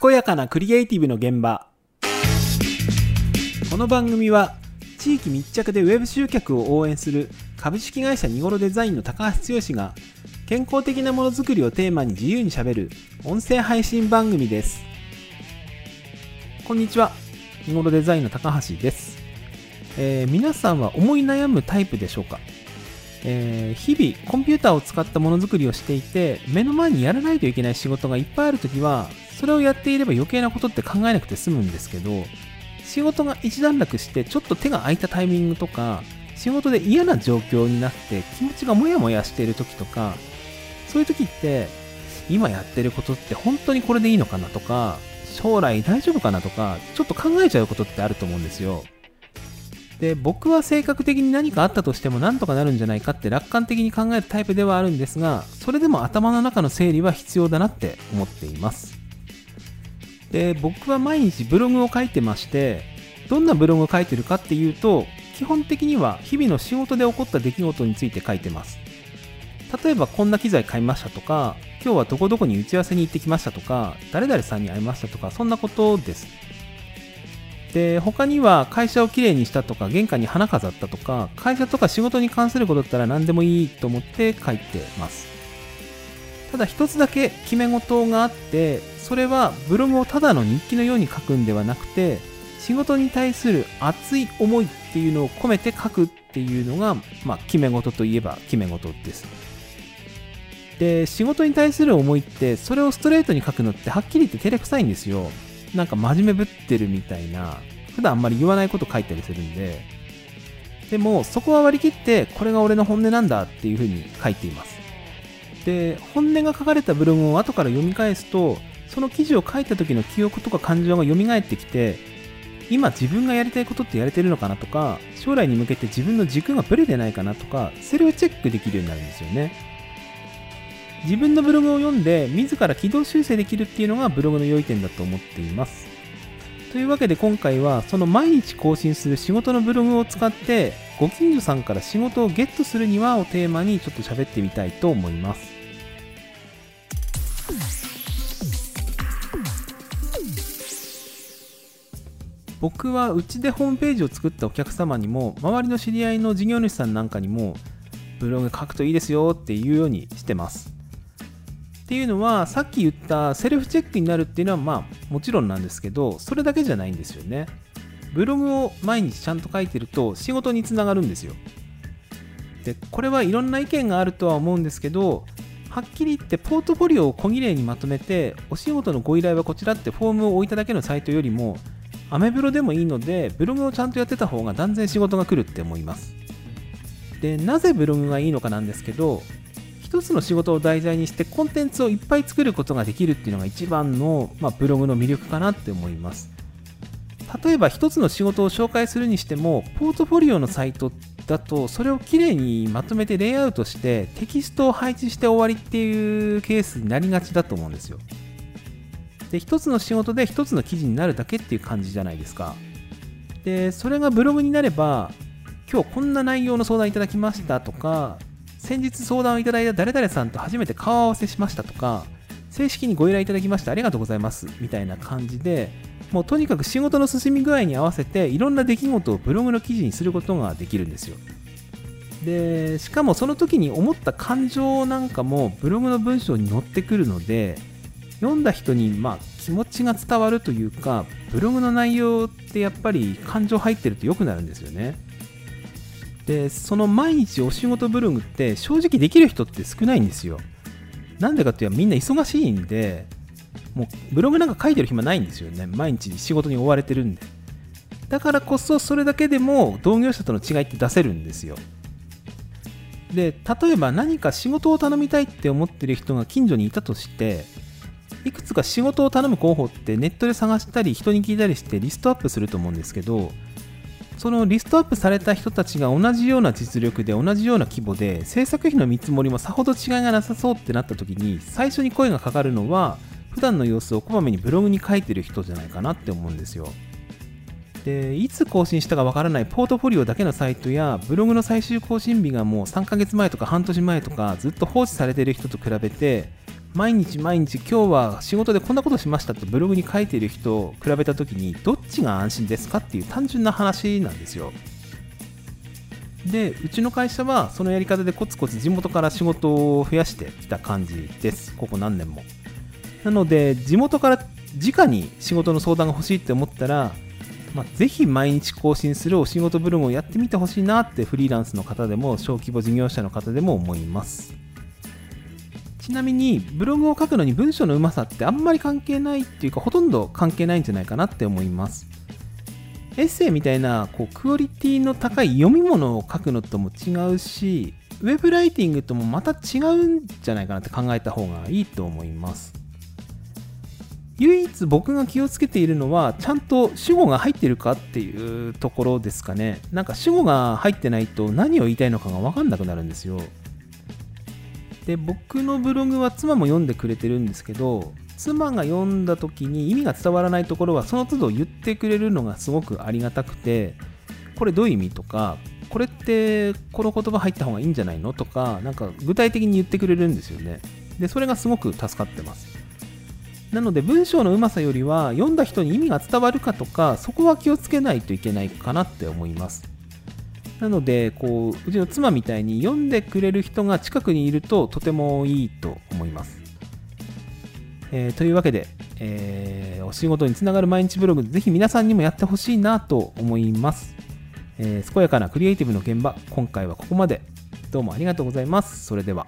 健やかなクリエイティブの現場この番組は地域密着でウェブ集客を応援する株式会社ニゴロデザインの高橋剛が健康的なものづくりをテーマに自由にしゃべる音声配信番組ですこんにちはニゴロデザインの高橋です、えー皆さんは思い悩むタイプでしょうかえー日々コンピューターを使ったものづくりをしていて目の前にやらないといけない仕事がいっぱいあるときはそれをやっていれば余計なことって考えなくて済むんですけど仕事が一段落してちょっと手が空いたタイミングとか仕事で嫌な状況になって気持ちがモヤモヤしている時とかそういう時って今やってることって本当にこれでいいのかなとか将来大丈夫かなとかちょっと考えちゃうことってあると思うんですよ。で僕は性格的に何かあったとしてもなんとかなるんじゃないかって楽観的に考えるタイプではあるんですがそれでも頭の中の整理は必要だなって思っています。で僕は毎日ブログを書いてましてどんなブログを書いてるかっていうと基本的には日々の仕事で起こった出来事について書いてます。例えばこんな機材買いましたとか今日はどこどこに打ち合わせに行ってきましたとか誰々さんに会いましたとかそんなことです。で他には会社をきれいにしたとか玄関に花飾ったとか会社とか仕事に関することだったら何でもいいと思って書いてます。ただ一つだけ決め事があってそれはブログをただの日記のように書くんではなくて仕事に対する熱い思いっていうのを込めて書くっていうのが、まあ、決め事といえば決め事です。で仕事に対する思いってそれをストレートに書くのってはっきり言って照れくさいんですよ。なんか真面目ぶってるみたいな普段あんまり言わないこと書いたりするんででもそこは割り切ってこれが俺の本音なんだっていうふうに書いています。で本音が書かれたブログを後から読み返すとその記事を書いた時の記憶とか感情が蘇ってきて今自分がやりたいことってやれてるのかなとか将来に向けて自分の軸がブレてないかなとかセルフチェックできるようになるんですよね。自分のブログを読んで自ら軌道修正できるっていうのがブログの良い点だと思っています。というわけで今回はその毎日更新する仕事のブログを使ってご近所さんから仕事をゲットするにはをテーマにちょっと喋ってみたいと思います。僕はうちでホームページを作ったお客様にも周りの知り合いの事業主さんなんかにもブログ書くといいですよっていうようにしてます。っていうのはさっき言ったセルフチェックになるっていうのはまあもちろんなんですけどそれだけじゃないんですよね。ブログを毎日ちゃんと書いてると仕事につながるんですよ。でこれはいろんな意見があるとは思うんですけどはっきり言ってポートフォリオを小綺麗にまとめてお仕事のご依頼はこちらってフォームを置いただけのサイトよりもアメブロでもいいのでブログをちゃんとやってた方が断然仕事が来るって思います。でなぜブログがいいのかなんですけど一つの仕事を題材にしてコンテンツをいっぱい作ることができるっていうのが一番の、まあ、ブログの魅力かなって思います。例えば一つの仕事を紹介するにしてもポートフォリオのサイトだとそれをきれいにまとめてレイアウトしてテキストを配置して終わりっていうケースになりがちだと思うんですよ。で一つの仕事で一つの記事になるだけっていう感じじゃないですか。でそれがブログになれば今日こんな内容の相談いただきましたとか先日相談をいただいた誰々さんと初めて顔合わせしましたとか正式にご依頼いただきましてありがとうございますみたいな感じでもうとにかく仕事の進み具合に合わせていろんな出来事をブログの記事にすることができるんですよ。でしかもその時に思った感情なんかもブログの文章に載ってくるので読んだ人にまあ気持ちが伝わるというかブログの内容ってやっぱり感情入ってると良くなるんですよね。でその毎日お仕事ブログって正直できる人って少ないんですよ。なんでかっていうとみんな忙しいんでもうブログなんか書いてる暇ないんですよね。毎日仕事に追われてるんで。だからこそそれだけでも同業者との違いって出せるんですよ。で例えば何か仕事を頼みたいって思ってる人が近所にいたとしていくつか仕事を頼む候補ってネットで探したり人に聞いたりしてリストアップすると思うんですけどそのリストアップされた人たちが同じような実力で同じような規模で制作費の見積もりもさほど違いがなさそうってなった時に最初に声がかかるのは普段の様子をこまめにブログに書いてる人じゃないかなって思うんですよ。でいつ更新したかわからないポートフォリオだけのサイトやブログの最終更新日がもう3ヶ月前とか半年前とかずっと放置されてる人と比べて毎日毎日今日は仕事でこんなことしましたってブログに書いている人を比べた時にどっちが安心ですかっていう単純な話なんですよ。でうちの会社はそのやり方でコツコツ地元から仕事を増やしてきた感じです。ここ何年も。なので地元から直に仕事の相談が欲しいって思ったら、まあ、ぜひ毎日更新するお仕事ブログをやってみてほしいなってフリーランスの方でも小規模事業者の方でも思います。ちなみにブログを書くのに文章のうまさってあんまり関係ないっていうかほとんど関係ないんじゃないかなって思います。エッセイみたいなこうクオリティの高い読み物を書くのとも違うしウェブライティングともまた違うんじゃないかなって考えた方がいいと思います。唯一僕が気をつけているのはちゃんと主語が入ってるかっていうところですかね。なんか主語が入ってないと何を言いたいのかが分かんなくなるんですよ。で僕のブログは妻も読んでくれてるんですけど妻が読んだ時に意味が伝わらないところはその都度言ってくれるのがすごくありがたくてこれどういう意味とかこれってこの言葉入った方がいいんじゃないのとかなんか具体的に言ってくれるんですよね。でそれがすごく助かってます。なので文章のうまさよりは読んだ人に意味が伝わるかとかそこは気をつけないといけないかなって思います。なのでこううちの妻みたいに読んでくれる人が近くにいるととてもいいと思いますえー、というわけで、えー、お仕事につながる毎日ブログ、ぜひ皆さんにもやってほしいなと思います。えー、健やかなクリエイティブの現場、今回はここまで。どうもありがとうございます。それでは。